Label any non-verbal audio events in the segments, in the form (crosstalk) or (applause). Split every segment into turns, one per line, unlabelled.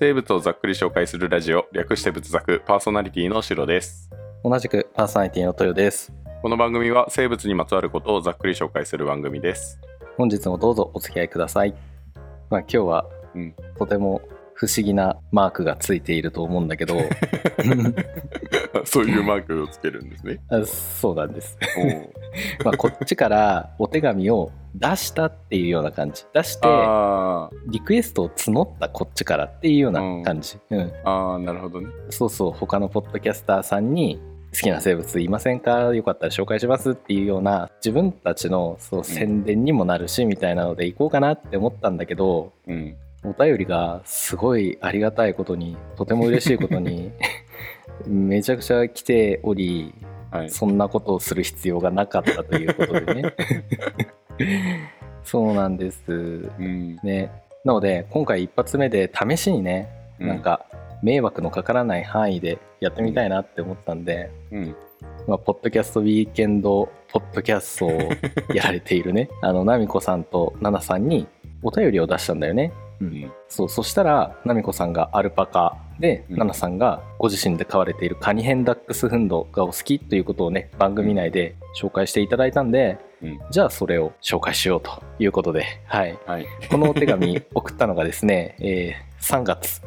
生物をざっくり紹介するラジオ略して仏作パーソナリティのシロです
同じくパーソナリティの豊です。
この番組は生物にまつわることをざっくり紹介する番組です
本日もどうぞお付き合いください。まあ今日は
うん
とても不思議なマークがついていると思うんだけど、(laughs)
そういうマークをつけるんですね。(laughs)
あそうなんです。まあこっちからお手紙を出したっていうような感じ。出して
あ
リクエストを募ったこっちからっていうような感じ。うん。
ーあーなるほどね。
そうそう他のポッドキャスターさんに好きな生物いませんか？よかったら紹介しますっていうような自分たちのそう宣伝にもなるしみたいなので行こうかなって思ったんだけど
うん
お便りがすごいありがたいことにとても嬉しいことに (laughs) めちゃくちゃ来ており
はい。
そんなことをする必要がなかったということでね。(laughs) そうなんです。
うん。
ね。なので今回一発目で試しにね
う
なんか迷惑のかからない範囲でやってみたいなって思ったんで、
うん。
まあ、ポッドキャストウィーケンドポッドキャストをやられているねあのナミコさんとナナさんにお便りを出したんだよね、う、
うん。ん
そうそしたらナミコさんがアルパカで、
うん。
ナナさんがご自身で飼われているカニヘンダックスフンドがお好きということをね番組内で紹介していただいたんで、
うん。
じゃあそれを紹介しようということで、はい、
はい。
このお手紙送ったのがですね、(laughs) えー3月。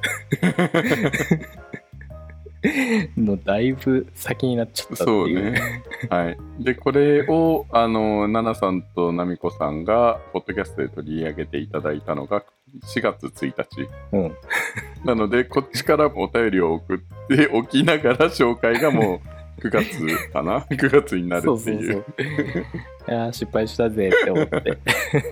(laughs) のだいぶ先になっちゃったって
そう。
いう。
ね。はい。でこれをあのナナさんとナミコさんがポッドキャストで取り上げていただいたのが4月1日
うん、
なので、こっちからお便りを送って (laughs) おきながら紹介がもう9月かな (laughs) ?9 月になるっていう。
いやー失敗したぜって思って。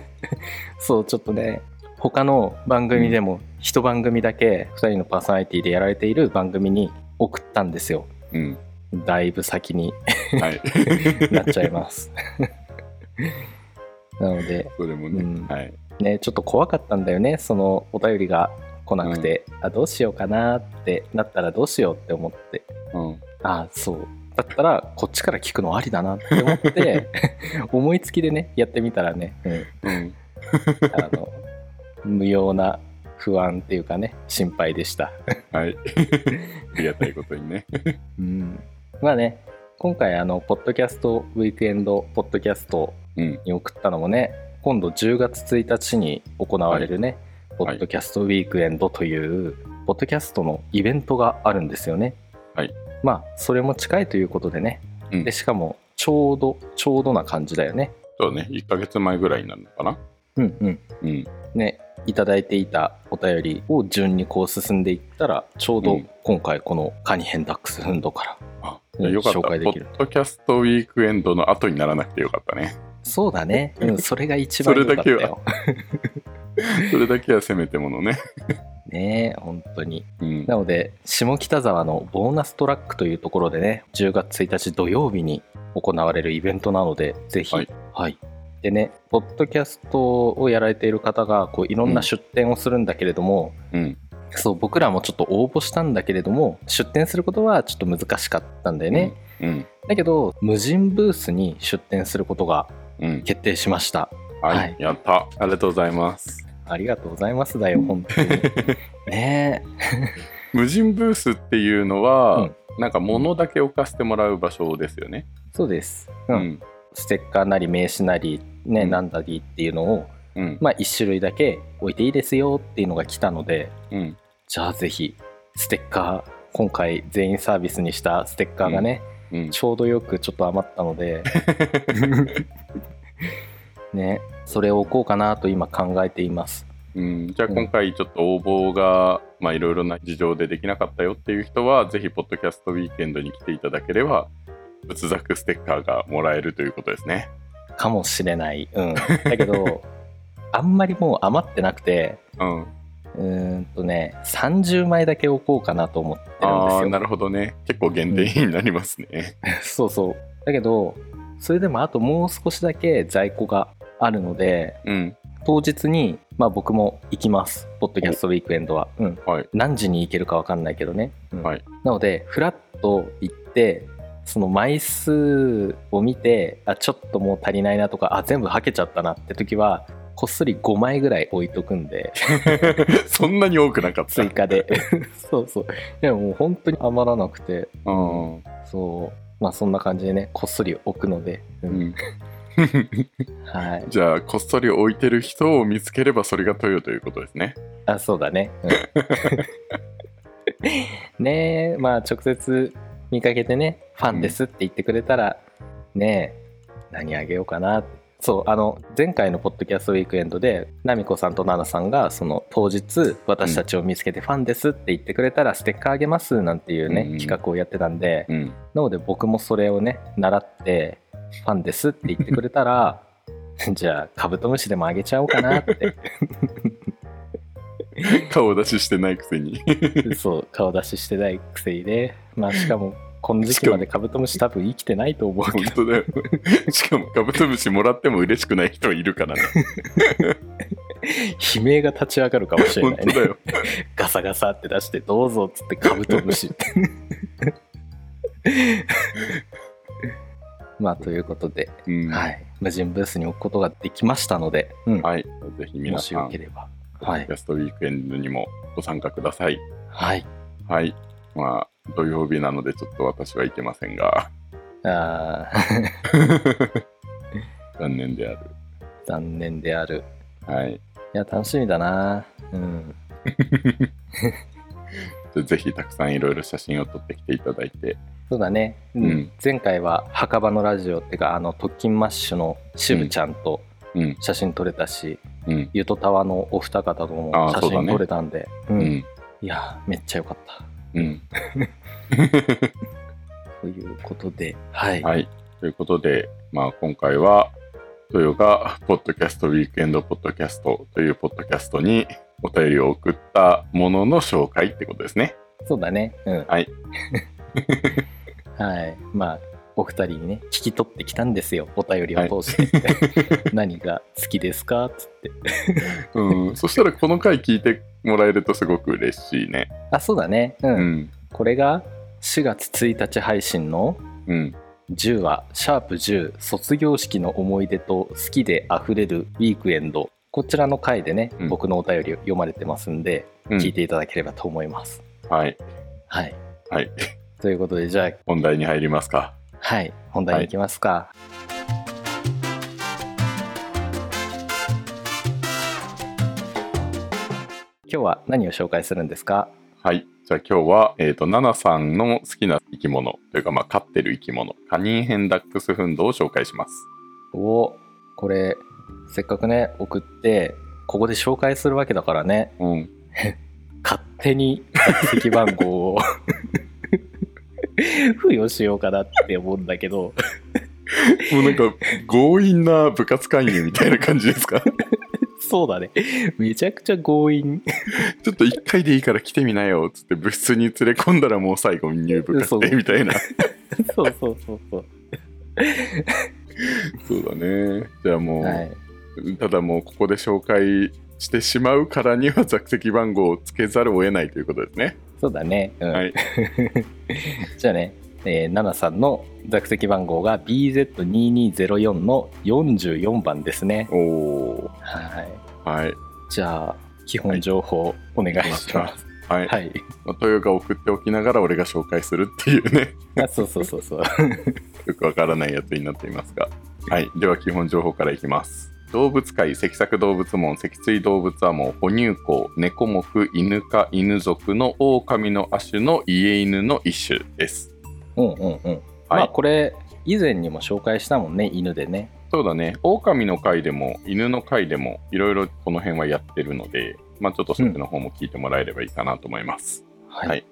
(laughs) そう、ちょっとね、他の番組でも一番組だけ2人のパーソナリティでやられている番組に送ったんですよ。
うん。
だいぶ先に
はい。
なっちゃいます。なので、
それもね、
うん
はい。
ね、ちょっと怖かったんだよね、そのお便りが来なくて、あどうしようかなってなったらどうしようって思って、
うん。
あそう。だったらこっちから聞くのありだなって思って (laughs) 思いつきでねやってみたらね、うん、
うん。
あの無用な不安っていうかね心配でした、
はい。ありがたいことにね。
うん、まあね今回あのポッドキャストウィークエンドポッドキャスト
うん。
に送ったのもね今度10月1日に行われるね、ポッドキャストウィークエンドという、ポッドキャストのイベントがあるんですよね。
はい。
まあそれも近いということでね、
うん
でしかもちょうどちょうどな感じだよね。
そうね、1ヶ月前ぐらいになるのかな？
うんうん。
うん。
ねいただいていたお便りを順にこう進んでいったらちょうど
うん
今回このカニヘンダックスフンドから、
あ、
うん
よかった。ポ
紹介できる
ッドキャストウィークエンドの後にならなくてよかったね。
そうだね、うん、それが一番
それ
良かった
だけは
よ。(laughs)
それだけはせめてものね。(laughs)
ね本当に。
うん。
なので下北沢のボーナストラックというところでね10月1日土曜日に行われるイベントなのでぜひ
はい
はい、でねポッドキャストをやられている方がこういろんな出店をするんだけれども、
うん。
そう僕らもちょっと応募したんだけれども出店することはちょっと難しかったんだよね、
うん。
だけど無人ブースに出店することが
うん。
決定しました
はい、
はい
やった。ありがとうございます。
ありがとうございますだよ本当に (laughs) ね (laughs)
無人ブースっていうのは、
うん
なんか物だけ置かせてもらう場所ですよね。
そうです、
う
うんステッカーなり名刺なりね、
うん
なんだりっていうのを
うん。
まあ1種類だけ置いていいですよっていうのが来たので
うん。
じゃあぜひステッカー今回全員サービスにしたステッカーがね、
うん。
ちょうどよくちょっと余ったので (laughs) (laughs) ねそれを置こうかなと今考えています
うん、じゃあ今回ちょっと応募が、まあいろいろな事情でできなかったよっていう人は、ぜひポッドキャストウィークエンドに来ていただければ、仏作ステッカーがもらえるということですね。
かもしれないうんだけど (laughs) あんまりもう余ってなくて
うん。
んとね30枚だけ置こうかなと思ってるんです
ああ、
よ
なるほどね。結構限定品になりますね。(laughs)
そうそうだけどそれでもあともう少しだけ在庫があるので
うん。
当日に、まあ、僕も行きます。ポッドキャストウィークエンドは、うん、
はい。
何時に行けるか分かんないけどね、うん。
はい。
なのでフラッと行ってその枚数を見てあちょっともう足りないなとかあ全部はけちゃったなって時はこっそり5枚ぐらい置いとくんで。(laughs)
そんなに多くなかった。(laughs)
追加で。(laughs) そうそう。でももう本当に余らなくて。
うん。
そうまあそんな感じでねこっそり置くので、う
うん。ん
はい。(laughs)
じゃあこっそり置いてる人を見つければそれがトヨということですね。
あそうだね、うん。(laughs) ねえまあ直接見かけてねファンですって言ってくれたら、ねえ何あげようかなそうあの前回のポッドキャストウィークエンドでナミコさんとナナさんがその当日私たちを見つけてファンですって言ってくれたらステッカーあげますなんていうね、
うん。
企画をやってたんで
うん。
なので僕もそれをね習ってファンですって言ってくれたら (laughs) じゃあカブトムシでもあげちゃおうかなって。
顔出ししてないくせに。
そう顔出ししてないくせにね。まあしかもこの時期までカブトムシ多分生きてないと思うけ
本
ど
当だよ。しかもカブトムシもらっても嬉しくない人いるからね。
悲鳴が立ち上がるかもしれない
当だよ。
ガサガサって出してどうぞっつってカブトムシって。(laughs) まあということで、
うん。
はい。無人ブースに置くことができましたので、うん。
はい。ぜひ
もし
皆さん
よければ。
ポ
はい。
ッドキャストウィークエンドにもご参加ください。
はい。
はいまあ土曜日なのでちょっと私は行けませんが。
あー。(laughs)
残念である。
残念である。
はい。
いや楽しみだな。うん。
で (laughs) ぜひたくさんいろいろ写真を撮ってきていただいて。
そうだね、うん。
うん。
前回は墓場のラジオっていうかあの特勤マッシュの渋ちゃんと
うん。
写真撮れたし、
うん。
ゆとたわのお二方とも写真撮れたんで。う、
うんん。
いやめっちゃ良かった
うん。(laughs)
ということではい、
はい。ということでまあ今回はトヨがポッドキャストウィークエンドポッドキャストというポッドキャストにお便りを送ったものの紹介ってことですね。
そうだね。うん。
はい。(laughs)
はい。まあお二人にね聞き取ってきたんですよ。お便りを通して、(laughs) 何が好きですか？っつって。
うん。そしたらこの回聞いてもらえるとすごく嬉しいね。
あそうだね。うん、
うん。
これが4月1日配信の
うん。
10話シャープ10卒業式の思い出と好きであふれるウィークエンド。こちらの回でね、
うん。
僕のお便りを読まれてますんで、
うん。
聞いていただければと思います。
はい。
はい。
はい。
ということでじゃあ
本題に入りますか。
はい。本題に行きますか、今日は何を紹介するんですか？
はい。じゃあ今日は、えっ、と、ナナさんの好きな生き物というか、まあ、飼ってる生き物、カニンヘンダックスフンドを紹介します。
おこれせっかくね送ってここで紹介するわけだからね
うん。(laughs)
勝手に座席番号を (laughs) 付与しようかなって思うんだけど (laughs)
もうなんか、強引な部活会員みたいな感じですか？
そうだね。(laughs) めちゃくちゃ強引。
ちょっと一回でいいから来てみなよ、つって部室に連れ込んだらもう最後に入部確定みたいな。(laughs)
そうそうそうそう。
そうだね。じゃあもう、
はい。
ただもうここで紹介してしまうからには座席番号をつけざるを得ないということですね。
そうだね、うん。
はい。(laughs)
じゃあね、えー、ナナさんの座席番号が BZ2204 の44番ですね。
おお
はい
はい。
じゃあ基本情報お願いします
はい。
はい、
まあトヨが送っておきながら俺が紹介するっていうね。
あそうそうそうそう (laughs)
よくわからないやつになっていますが。はい。では、基本情報からいきます。動物界、脊索動物門、脊椎動物亜門、哺乳綱、猫目、犬科、犬属の狼の亜種の家犬の一種です。
うんうんうんまあこれ以前にも紹介したもんね犬でね
そうだね。狼の回でも、犬の回でも、いろいろこの辺はやってるので、まあちょっとそっちの方も聞いてもらえればいいかなと思います。
はい、
はい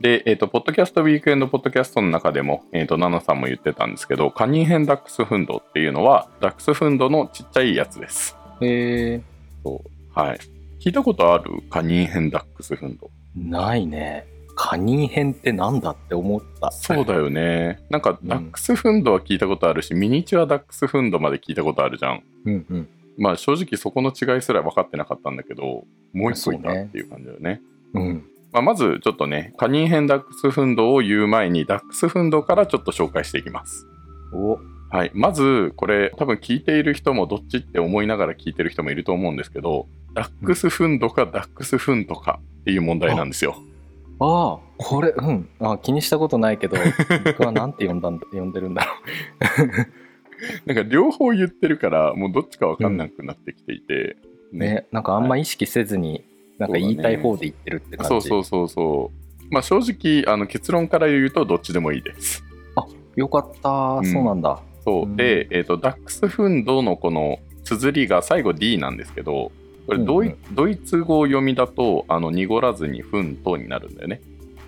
で、えっ、と、ポッドキャストウィークエンドポッドキャストの中でも、えっ、と、ナナさんも言ってたんですけど、カニンヘンダックスフンドっていうのは、ダックスフンドのちっちゃいやつです。
え
そう。はい。聞いたことあるカニンヘンダックスフンド？
ー、ないねカニン編ってなんだって思った
そうだよね。なんか、ダックスフンドは聞いたことあるし、ミニチュアダックスフンドまで聞いたことあるじゃん。
うんうん
まあ、正直そこの違いすら分かってなかったんだけど、もう一個いたっていう感じだよね。
うん
まあ、まず、ちょっとね、カニンヘンダックスフンドを言う前に、ダックスフンドからちょっと紹介していきます。
お
はい、まずこれ多分聞いている人もどっちって思いながら聞いてる人もいると思うんですけどダックスフンドかダックスフントかっていう問題なんですよ。
ああこれうん。あ気にしたことないけど (laughs) 僕はなんて呼んだん呼んでるんだろ (laughs)
なんか両方言ってるからもうどっちか分かんなくなってきていて、
うね。なんかあんま意識せずに、なんか言いたい方で言ってるって感じ。
そうそうそうそうまあ正直あの結論から言うとどっちでもいいです。
よかった、
ん。
そうなんだ。
そう。
うん。
で、えー、とダックスフンドのこの綴りが最後 D なんですけどこれドイ,、
うん。うん
ドイツ語読みだとあの濁らずにフントになるんだよね。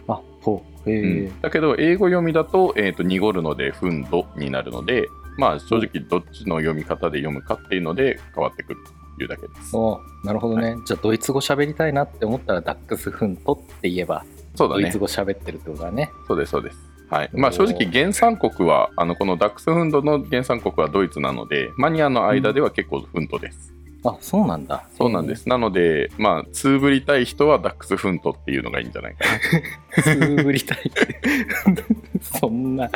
あそう。へえ、
うん。だけど英語読みだと,、えー、と濁るのでフンドになるのでまあ正直どっちの読み方で読むかっていうので変わってくるというだけです。
おなるほどね、じゃあドイツ語喋りたいなって思ったらダックスフントって言えば、
そうだね。
ドイツ語喋ってるってことだね。
そうですそうです。はい。まあ、正直原産国はあのこのダックスフンドの原産国はドイツなのでマニアの間では結構フントです。
あそうなんだ。
そうなんです。なので、まあ、つぶりたい人はダックスフントっていうのがいいんじゃないかな。
つぶりたいって。そんな。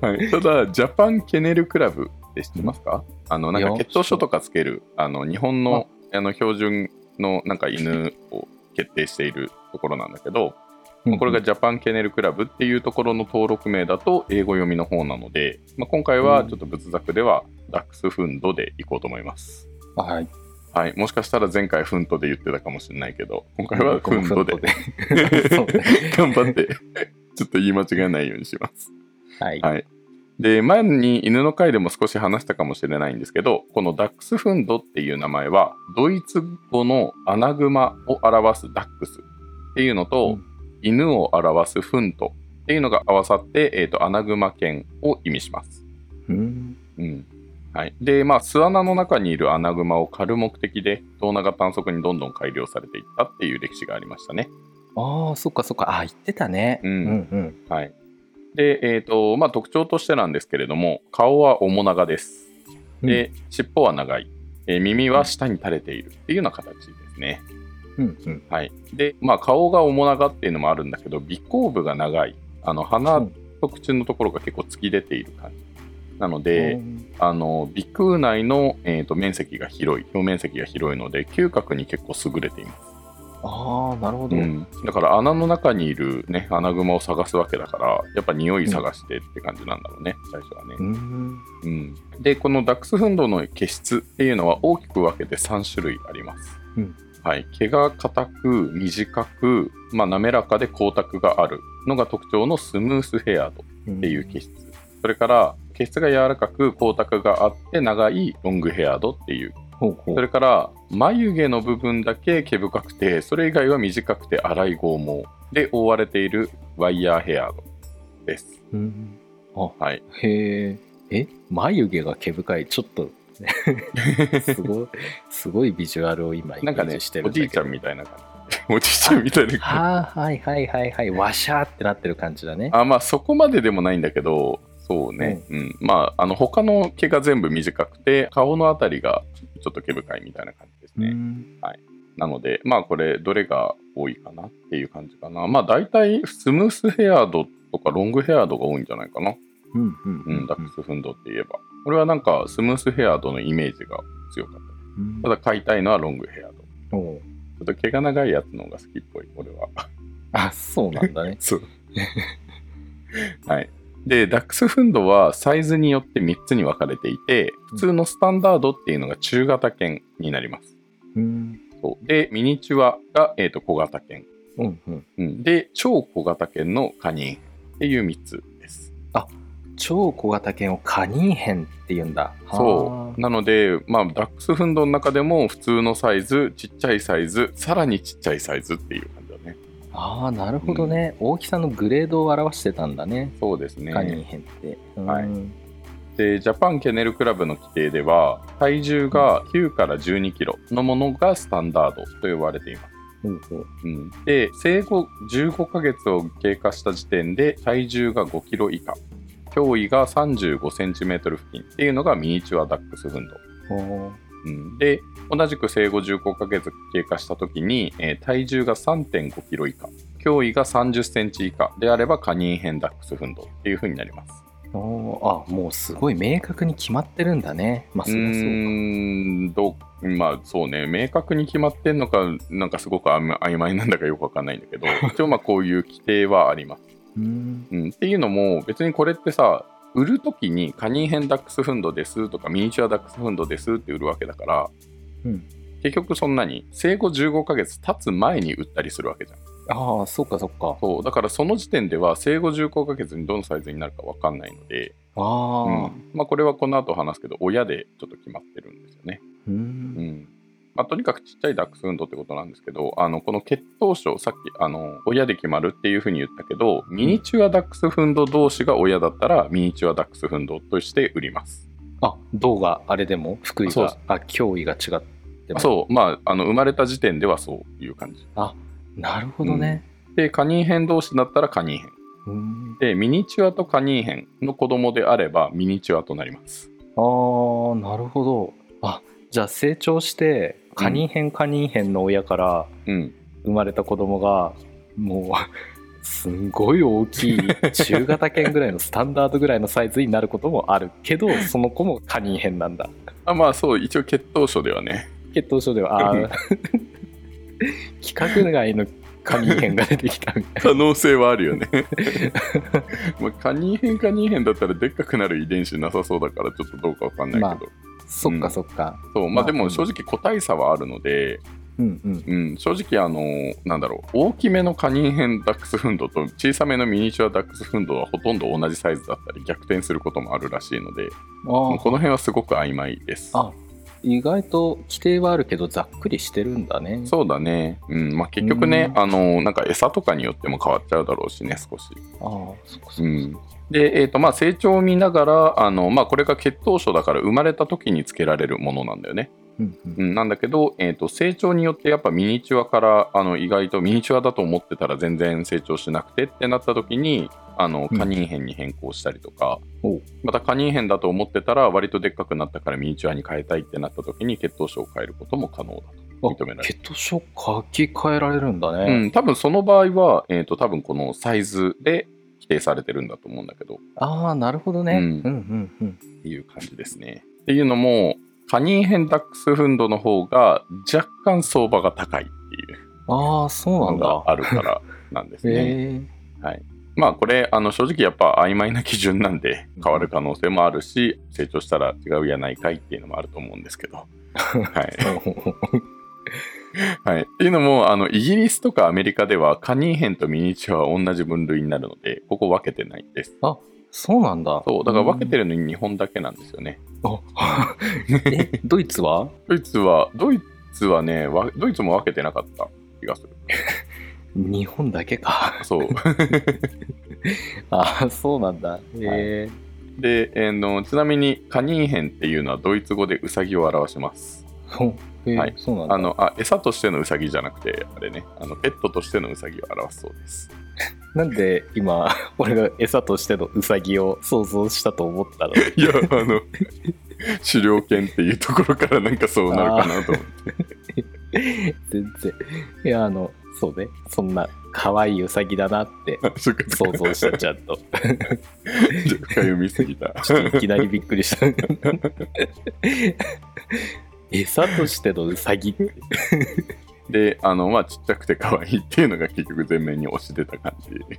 はい、ただ、ジャパンケネルクラブって知ってますか？あの、なんか血統書とかつける、あの、日本のあの標準のなんか犬を決定しているところなんだけど、これがジャパンケネルクラブっていうところの登録名だと英語読みの方なので、まあ、今回はちょっと仏作ではダックスフンドでいこうと思います。
はい。
はい、もしかしたら前回フントで言ってたかもしれないけど、今回はフントで。(laughs) 頑張って、ちょっと言い間違えないようにします。
はい、
はい。で、前に犬の回でも少し話したかもしれないんですけど、このダックスフンドっていう名前は、ドイツ語のアナグマを表すダックスっていうのと、
うん
犬を表すフントっていうのが合わさって、えー、とアナグマ犬を意味します。
うん
うん。はい。で、まあ、巣穴の中にいるアナグマを狩る目的で、胴長短足にどんどん改良されていったっていう歴史がありましたね。
ああそっかそっかあ言ってたね
うん
うんうん
はい。で、えっ、と、まあ、特徴としてなんですけれども、顔は面長です。で、尻尾は長い、えー耳は下に垂れているっていうような形ですね。
うんうん
はい。で、まあ、顔が面長っていうのもあるんだけど、尾行部が長い。あの、鼻と口のところが結構突き出ている感じ。なので、あの、鼻腔内の、えー、と面積が広い、表面積が広いので、嗅覚に結構優れています。
ああなるほど、
うん、だから穴の中にいる、ね、アナグマを探すわけだからやっぱ匂い探してって感じなんだろうね、最初はね、
うん。
うん、でこのダックスフンドの毛質っていうのは大きく分けて3種類あります、
うん
はい、毛が硬く短く、まあ、滑らかで光沢があるのが特徴のスムースヘアドっていう毛質、それから毛質が柔らかく光沢があって長いロングヘアドっていう。そうれから眉毛の部分だけ毛深くてそれ以外は短くて粗い剛毛で覆われているワイヤーヘアドです。
うん。
はい、
へええ眉毛が毛深い。ちょっと (laughs) すごいすごいビジュアルを今イメ
なんかね
ージしてる
おじいちゃん
み
みたいな感じ。おじいちゃんみたいな感じ。
はあはいはいはいはい。わしゃーってなってる感じだね。
あまあそこまででもないんだけどそうね、うん。まああの他の毛が全部短くて顔のあたりがちょっと毛深いみたいな感じですね。
うん。
なので、まあこれ、どれが多いかなっていう感じかな。まあ大体、スムースヘアドとかロングヘアドが多いんじゃないかな。
うんうん。
うん、ダックスフンドって言えば。俺はなんか、スムースヘアドのイメージが強かった。
うん
ただ、買いたいのはロングヘアド。
おう
ちょっと毛が長いやつの方が好きっぽい、俺は。
あそうなんだね (laughs)
そう。(laughs) はい。で、ダックスフンドはサイズによって3つに分かれていて、普通のスタンダードっていうのが中型犬になります。
うん
そうで、ミニチュアが、えー、と小型犬。
うんうん
うん、で、超小型犬のカニっていう3つです。
超小型犬をカニーヘンって言うんだ。
そう。なので、まあ、ダックスフンドの中でも普通のサイズ、ちっちゃいサイズ、さらにちっちゃいサイズっていう感じだね。
ああなるほどね、大きさのグレードを表してたんだね。
そうですね。
カニーヘンって、
はい。
うん
で、ジャパンケネルクラブの規定では、体重が9から12キロのものがスタンダードと呼ばれています。
ほうほう。
うん、で、生後15ヶ月を経過した時点で体重が5キロ以下、胸囲が35センチメートル付近っていうのがミニチュアダックスフンド。
ほ
うん、で、同じく生後15ヶ月経過した時に、えー体重が3.5キロ以下、胸囲が30センチ以下であればカニンヘンダックスフンドっていう風になります。
うおー。あもうすごい明確に決まってるんだね。まあ
う
そりゃそうか。
うまあそうね。明確に決まってんのかなんかすごく曖昧なんだかよくわかんないんだけど。一応まあこういう規定はあります、
うん。
うん、っていうのも別にこれってさ売るときにカニヘンダックスフンドですとかミニチュアダックスフンドですって売るわけだから
うん。
結局そんなに生後15ヶ月経つ前に売ったりするわけじゃん。
ああそうかそうか。
そう。だからその時点では生後15ヶ月にどのサイズになるかわかんないので、
ああ
うん。まあ、これはこの後話すけど親でちょっと決まってるんですよね。
う
うんんまあ、とにかくちっちゃいダックスフンドってことなんですけどあのこの血統症さっきあの親で決まるっていうふうに言ったけどミニチュアダックスフンド同士が親だったらミニチュアダックスフンドとして売ります。
あ銅があれでも？福井が？あ脅威が違っても？
そう。まああの生まれた時点ではそういう感じ。
なるほどね。
でカニヘン同士だったらカニヘン。
うん。
でミニチュアとカニヘンの子供であればミニチュアとなります。
あーなるほど。あじゃあ成長してカニヘンカニヘンの親から
うん。
生まれた子供がもうすんごい大きい中型犬ぐらいのスタンダードぐらいのサイズになることもあるけど (laughs) その子もカニヘンなんだ。
あまあそう一応血統書ではね。
血統書ではあー規格外のカニヘンが出てきたみたい
可能性はあるよね。(laughs) まあカニヘンカニヘンだったらでっかくなる遺伝子なさそうだからちょっとどうかわかんないけど、
そっかそっか、
そうまあ
まあ
でも正直個体差はあるので、
うんうん。
うん、正直あのなんだろう大きめのカニヘンダックスフンドと小さめのミニチュアダックスフンドはほとんど同じサイズだったり逆転することもあるらしいのでこの辺はすごく曖昧です。
あ意外と規定はあるけどざっくりしてるんだね。
そうだね、うんまあ、結局ね
うん。
あのなんか餌とかによっても変わっちゃうだろうしね少し。
ああそっかそっか、
うんで、えーとまあ、成長を見ながらあの、まあ、これが血統書だから生まれた時につけられるものなんだよね、
うんうん。
うん、なんだけど、えー、と成長によってやっぱミニチュアからあの意外とミニチュアだと思ってたら全然成長しなくてってなった時にあの
うん。
カニンヘンに変更したりとか、
おう。
またカニンヘンだと思ってたら割とでっかくなったからミニチュアに変えたいってなった時に血統書を変えることも可能だと。認められる
血統書書き換えられるんだ
う
ね、
ん、多分その場合は、えー、と多分このサイズで規定されてるんだと思うんだけど。
ああなるほどね、
う
うんん、うんうん。
っていう感じですね。っていうのもカニンヘンダックスフンドの方が若干相場が高いっていう
ああそうな
の
んだ。
があるからなんですね。はい、まあこれあの正直やっぱ曖昧な基準なんで変わる可能性もあるし成長したら違うやないかいっていうのもあると思うんですけど。(laughs) はい (laughs) (laughs) はい、っていうのもあのイギリスとかアメリカではカニンヘンとミニチュアは同じ分類になるのでここ分けてないです。
そうなんだ。
そう。だから分けて
る、
るのに日本だけなんですよね。
あ (laughs) えドイツは？
ドイツはドイツはねわドイツも分けてなかった気がする。(laughs)
日本だけか。
そう。
ああそうなんだ。へえ
で、えーのちなみにカニンヘンっていうのはドイツ語でウサギを表します。
え
はい。
そうなんだ。
あのあ餌としてのウサギじゃなくてあれね。あのペットとしてのウサギを表すそうです。(laughs)
なんで今 (laughs) 俺が餌としてのウサギを想像したと思ったの？(laughs)
いやあの狩猟犬っていうところからなんかそうなるかなと思って。
全然。いやあのそうね。そんな可愛いウサギだなって想像したちゃんと。
ちょっと深読みすぎた。
ちょっといきなりびっくりした餌としてのウサギ
であのまあちっちゃくて可愛いっていうのが結局前面に押し出た感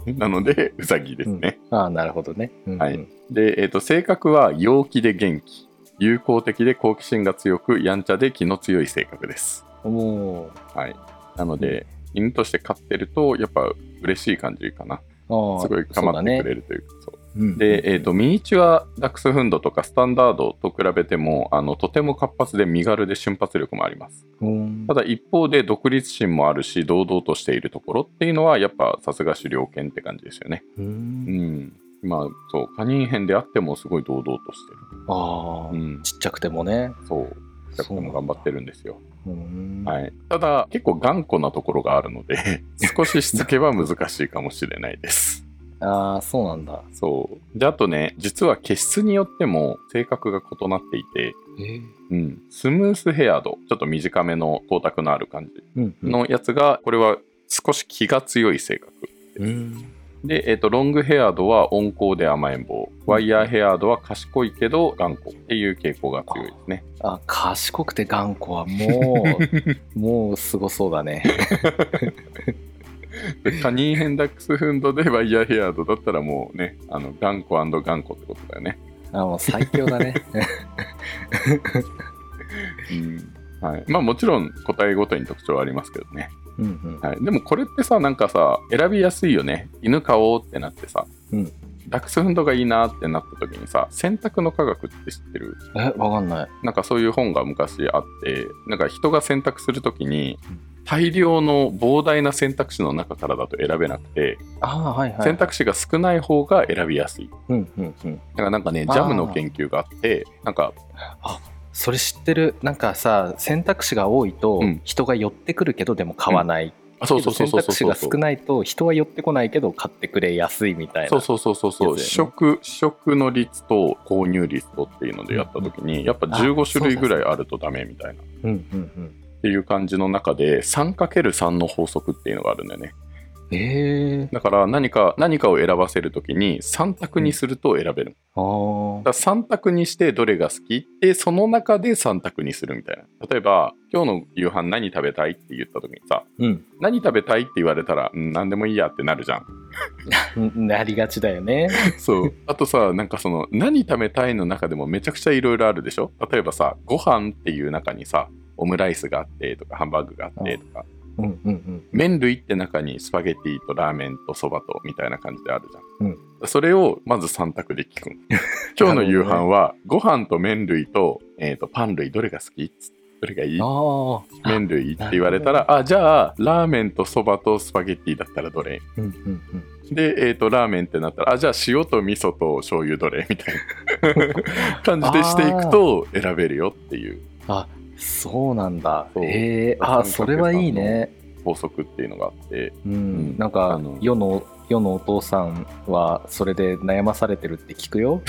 じ。なのでウサギですね。
ああなるほどね、うんうん。
はい。で、えー、と性格は陽気で元気。友好的で好奇心が強くやんちゃで気の強い性格です。
お
はい、なので、犬として飼ってるとやっぱ嬉しい感じかな。すごい構ってくれるというかで、えー、とミニチュアダックスフンドとかスタンダードと比べてもあのとても活発で身軽で瞬発力もあります。
うん
ただ一方で独立心もあるし堂々としているところっていうのはやっぱさすが狩猟犬って感じですよね。
う
うんん。まあそうカニンヘンであってもすごい堂々として
ああ、
る。うん。
ちっちゃくてもね
そう。やっぱも頑張ってるんですよ。
うん
はい。ただ結構頑固なところがあるので少ししつけは難しいかもしれないです。
ああそうなんだ。
そう。であとね実は毛質によっても性格が異なっていて。
え
うん、スムースヘアドちょっと短めの光沢のある感じのやつがこれは少し気が強い性格。
うん。
で、えっとロングヘアードは温厚で甘えん坊。ワイヤーヘアードは賢いけど頑固っていう傾向が強いですね。
あ賢くて頑固はもう (laughs) もうすごそうだね (laughs)
でカニンヘンダックスフンドでワイヤーヘアードだったらもうねあの頑固頑固ってことだよね。
あもう最強だね。
うん。はい、まあもちろん個体ごとに特徴はありますけどね、
うんうん。
はい、でもこれってさなんかさ選びやすいよね。犬飼おうってなってさ、
うん。
ダックスフンドがいいなってなった時にさ選択の科学って知ってる？
えわかんない。
なんかそういう本が昔あってなんか人が選択する時に大量の膨大な選択肢の中からだと選べなくて、
ああはいはい。
選択肢が少ない方が選びやすい。
うんうんうん。
だからなんかねジャムの研究があってなんか
それ知ってる？なんかさ選択肢が多いと
うん。
人が寄ってくるけどでも買わない、
うそうそうそう
選択肢が少ないと人は寄ってこないけど買ってくれやすいみたいな。
そうそうそうそうそう、試食試食の率と購入率とっていうのでやった時に、やっぱ15種類ぐらいあるとダメみたいな。っ
うんうん
ていう感じの中で 3×3 の法則っていうのがあるんだよね。
うんええ
だから何か何かを選ばせる時に3択にすると選べる、
あー。
だから3択にしてどれが好きってその中で3択にするみたいな。例えば今日の夕飯何食べたいって言った時にさ
うん。
何食べたいって言われたら、うん、何でもいいやってなるじゃん。
なりがちだよね。(laughs)
そう。あとさ、なんかその、何食べたいの中でもめちゃくちゃいろいろあるでしょ？例えばさ、ご飯っていう中にさ、オムライスがあってとか、ハンバーグがあってとか、
うんうんうん。
麺類って中にスパゲティとラーメンとそばとみたいな感じであるじゃん。
うん。
それをまず3択で聞くの。(laughs) 今日の夕飯は、ご飯と麺類と,、えーとパン類どれが好き？どれがいい？
ああ
麺類って言われたら、あ、じゃあ、ラーメンとそばとスパゲティだったらどれ？
うんうんうん。
で、えー、とラーメンってなったらあじゃあ塩と味噌と醤油どれ？みたいな。(laughs) 感じでしていくと選べるよっていう
そうなんだ。へえあそれはいいね。
法則っていうのがあって。
うん、
ん。
なんか世の世のお父さんはそれで悩まされてるって聞くよ。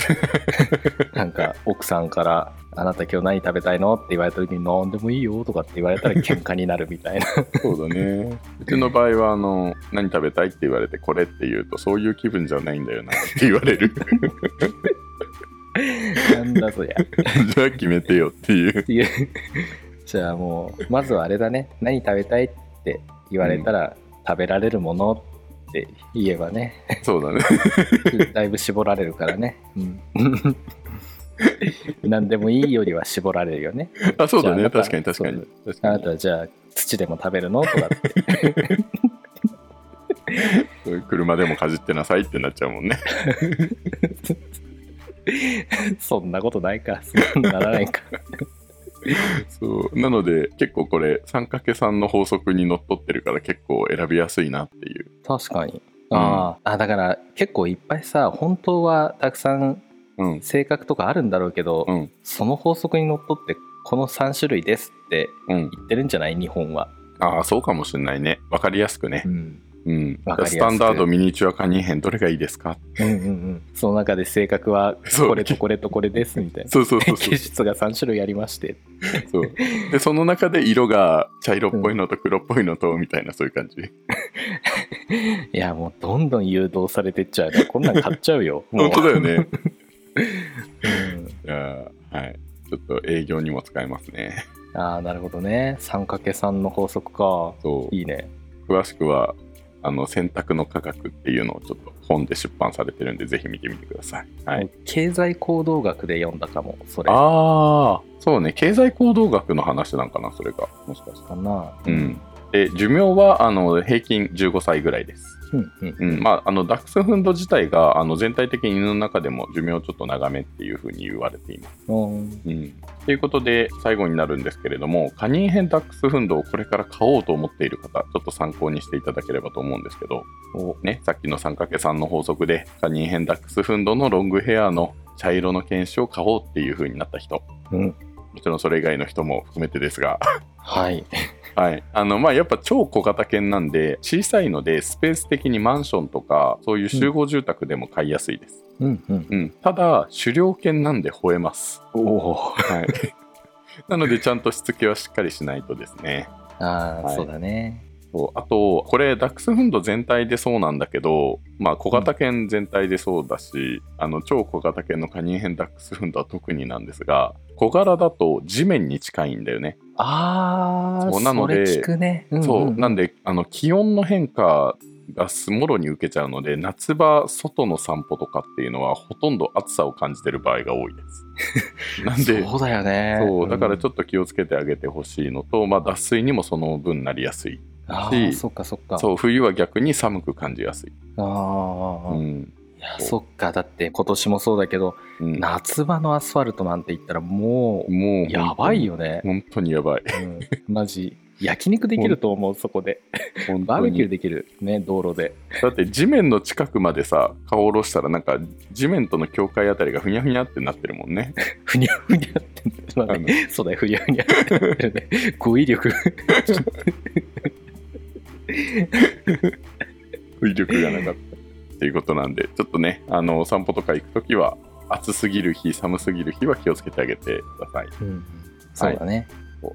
(laughs) なんか奥さんから「あなた今日何食べたいの?」って言われた時に「何でもいいよ」とかって言われたら喧嘩になるみたいな。
そうだね。うちの場合はあの何食べたい？って言われてこれって言うとそういう気分じゃないんだよなって言われる (laughs) (laughs)
なんだそりゃ。(laughs)
じゃあ決めてよっていう。
っていう。じゃあもうまずはあれだね。何食べたいって言われたら、食べられるものって言えばね。
そうだね。(laughs)
だいぶ絞られるからね、うん、何でもいいよりは絞られるよね。
あそうだね。確かに確かに。確かに
あなたはじゃあ土でも食べるの？とかって。
車でもかじってなさいってなっちゃうもんね (laughs)
そんなことないか。そうならないか。
そう。なので結構これ 3×3 の法則にのっとってるから結構選びやすいなっていう。
確かに。あー。あだから結構いっぱいさ本当はたくさん
うん。
性格とかあるんだろうけど、
うん。
その法則にのっとってこの3種類ですって
うん。
言ってるんじゃない？日本は、
ああそうかもしれないね。わかりやすくね。
うん、
うん。スタンダードミニチュアカニ編どれがいいですか？
うんうんうん。その中で性格はこれとこれとこれですみたいな。
そうそうそう
技術 (laughs) が3種類ありまして。
そう。でその中で色が茶色っぽいのと黒っぽいのとみたいなそういう感じ。
いやもうどんどん誘導されてっちゃうねこんなん買っちゃうよ。(laughs)
本当だよね。
うん。
いやーはい。ちょっと営業にも使えますね。
ああなるほどね。3×3 の法則か。
そう。
いいね。
詳しくはあの選択の科学っていうのをちょっと本で出版されてるんでぜひ見てみてください、はい、
経済行動学で読んだかもそれ。
ああそうね。経済行動学の話なんかなそれがもしかしたら
かな。
うん。で寿命はあの平均15歳ぐらいです
うんうん。
うん。まあ、あのダックスフンド自体があの全体的に犬の中でも寿命ちょっと長めっていうふうに言われています。
うん
うん、ということで最後になるんですけれどもカニンヘンダックスフンドをこれから買おうと思っている方ちょっと参考にしていただければと思うんですけど、ね、さっきの 3×3 の法則でカニンヘンダックスフンドのロングヘアの茶色の犬種を買おうっていうふうになった人。
うん。
もちろんそれ以外の人も含めてですが。
はい
はい。あの、まあ、やっぱ超小型犬なんで、小さいので、スペース的にマンションとか、そういう集合住宅でも飼いやすいです。
うんうん
うん。ただ、狩猟犬なんで吠えます。
おお
はい。(laughs) なので、ちゃんとしつけはしっかりしないとですね。
ああ、
はい
そうだね
そうあと、これ、ダックスフンド全体でそうなんだけど、まあ、小型犬全体でそうだし、あの超小型犬のカニンヘンダックスフンドは特になんですが、小柄だと地面に近いんだよね。
あー、
そうなので
それ聞くね。んん
そう、なんで、あの気温の変化がすもろに受けちゃうので、夏場、外の散歩とかっていうのは、ほとんど暑さを感じてる場合が多いです。(laughs) なんで、
そうだよね。
そうだからち
ょっ
と気をつけてあげてほしいのと、まあ、脱水にもその分なりやすい。し
そっかそっか。
そう、冬は逆に寒く感じやすい。
ああ、い
うん。
や、そっか。だって今年もそうだけど、
うん、
夏場のアスファルトなんて言ったらもう、
もう、
やばい。よね。
本当にやばい。
うん、マジ。焼肉できると思う、そこで。
本
バーベキュー。できる。ね、道路で。
だって地面の近くまでさ、顔下ろしたら、なんか地面との境界あたりがふにゃふにゃってなってるもんね。
ふにゃふにゃって、まあね、そうだよ、ふにゃふにゃってなってるね。語彙力。(laughs)
威力がなかったっていうことなんで、ちょっとね、あの、お散歩とか行くときは、暑すぎる日、寒すぎる日は気をつけてあげてください。
うん、そうだね。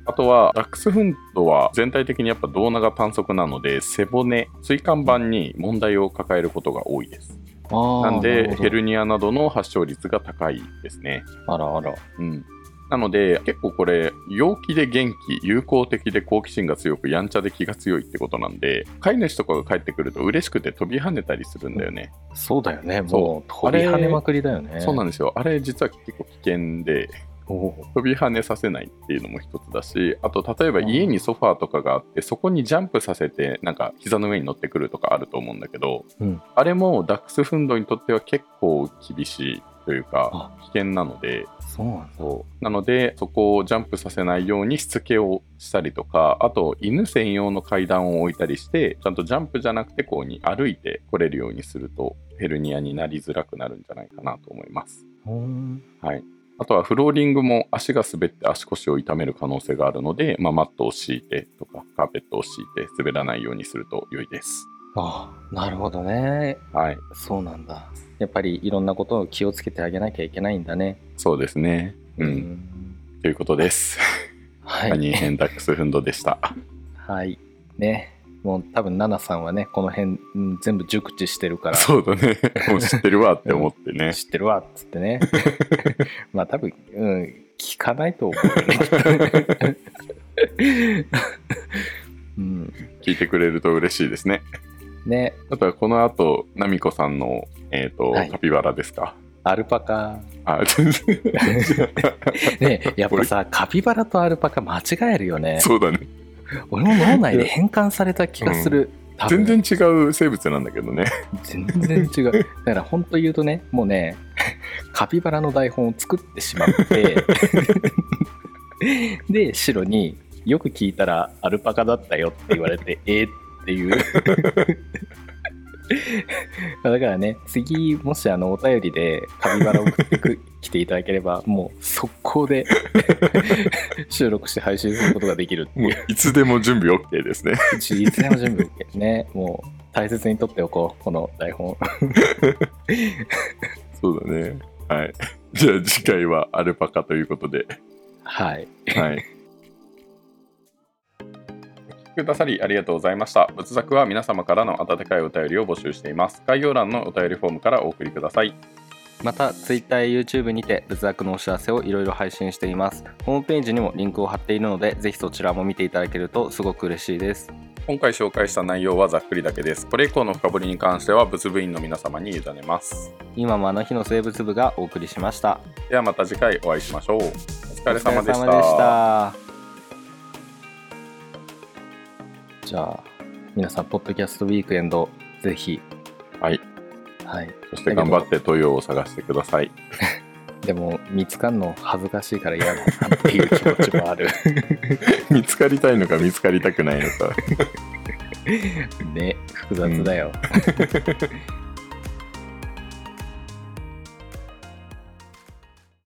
あとは、ダックスフンドは全体的にやっぱ胴長短足なので、背骨、椎間板に問題を抱えることが多いです。なんで、ヘルニアなどの発症率が高いですね。
あらあら。
うん。なので、結構これ、陽気で元気、友好的で好奇心が強く、やんちゃで気が強いってことなんで、飼い主とかが帰ってくると嬉しくて飛び跳ねたりするんだよね。
そうだよね。もう飛び跳ねまくりだよね。
そうなんですよ。あれ実は結構危険で、飛び跳ねさせないっていうのも一つだし、あと例えば家にソファーとかがあって、そこにジャンプさせて、なんか膝の上に乗ってくるとかあると思うんだけど、
うん
あれもダックスフンドにとっては結構厳しいというか
あ、
危険なので、
そうなんだ。
そうなので、そこをジャンプさせないようにしつけをしたりとか、あと犬専用の階段を置いたりして、ちゃんとジャンプじゃなくてこうに歩いて来れるようにすると、ヘルニアになりづらくなるんじゃないかなと思います。はい。あとはフローリングも足が滑って足腰を痛める可能性があるので、まあ、マットを敷いてとか、カーペットを敷いて滑らないようにすると良いです。
あなるほどね。
はい。
そうなんだ。やっぱりいろんなことを気をつけてあげなきゃいけないんだね。
そうですね。うん。
ん
ということです。
はい。
ハニーヘンダックスフンドでした。
はい。ね。もう多分、ナナさんはね、この辺、うん全部熟知してるから、
そうだね。もう知ってるわって思ってね。
知ってるわっつってね。(laughs) まあ多分、うん、聞かないと思うよね。うん。
聞いてくれると嬉しいですね。
ね、
あとはこの後、ナミコさんの、えっ、と、
はい
カピバラですか？
アルパカ。
あ、全然 (laughs)
ね、やっぱさ、カピバラとアルパカ間違えるよね。
そうだね。
俺も脳内で変換された気がする。多分
全然違う生物なんだけどね。
全然違う。だから本当言うとね、もうね、カピバラの台本を作ってしまって、(laughs) で、白によく聞いたらアルパカだったよって言われて、えーっていう。(laughs) だからね、次、もしあのお便りでカピバラ送ってく来ていただければ、(laughs) もう速攻で (laughs) 収録して配信することができるっていう。
いつでも準備 OK ですね。
いつでも準備ね、もう大切に取っておこう、この台本。
そうだね。はい。じゃあ次回はアルパカということで。
はい。
はい。きくださりありがとうございました。仏作は皆様からの温かいお便りを募集しています。概要欄のお便りフォームからお送りください。
また Twitter や YouTube にて仏作のお知らせをいろいろ配信していますホームページにもリンクを貼っているのでぜひそちらも見ていただけるとすごく嬉しいです
今回紹介した内容はざっくりだけです。これ以降の深掘りに関しては仏部員の皆様に委ねます。
今もあの日の生物部がお送りしました
ではまた次回お会いしましょう。
お疲れ様でした。じゃあ皆さんポッドキャストウィークエンドぜひ
はい。
はい
そして頑張ってトヨを探してください。(laughs)
でも見つかんの恥ずかしいから嫌だなっていう気持ちもある (laughs)
見つかりたいのか見つかりたくないのか。(laughs)
ね複雑だよ、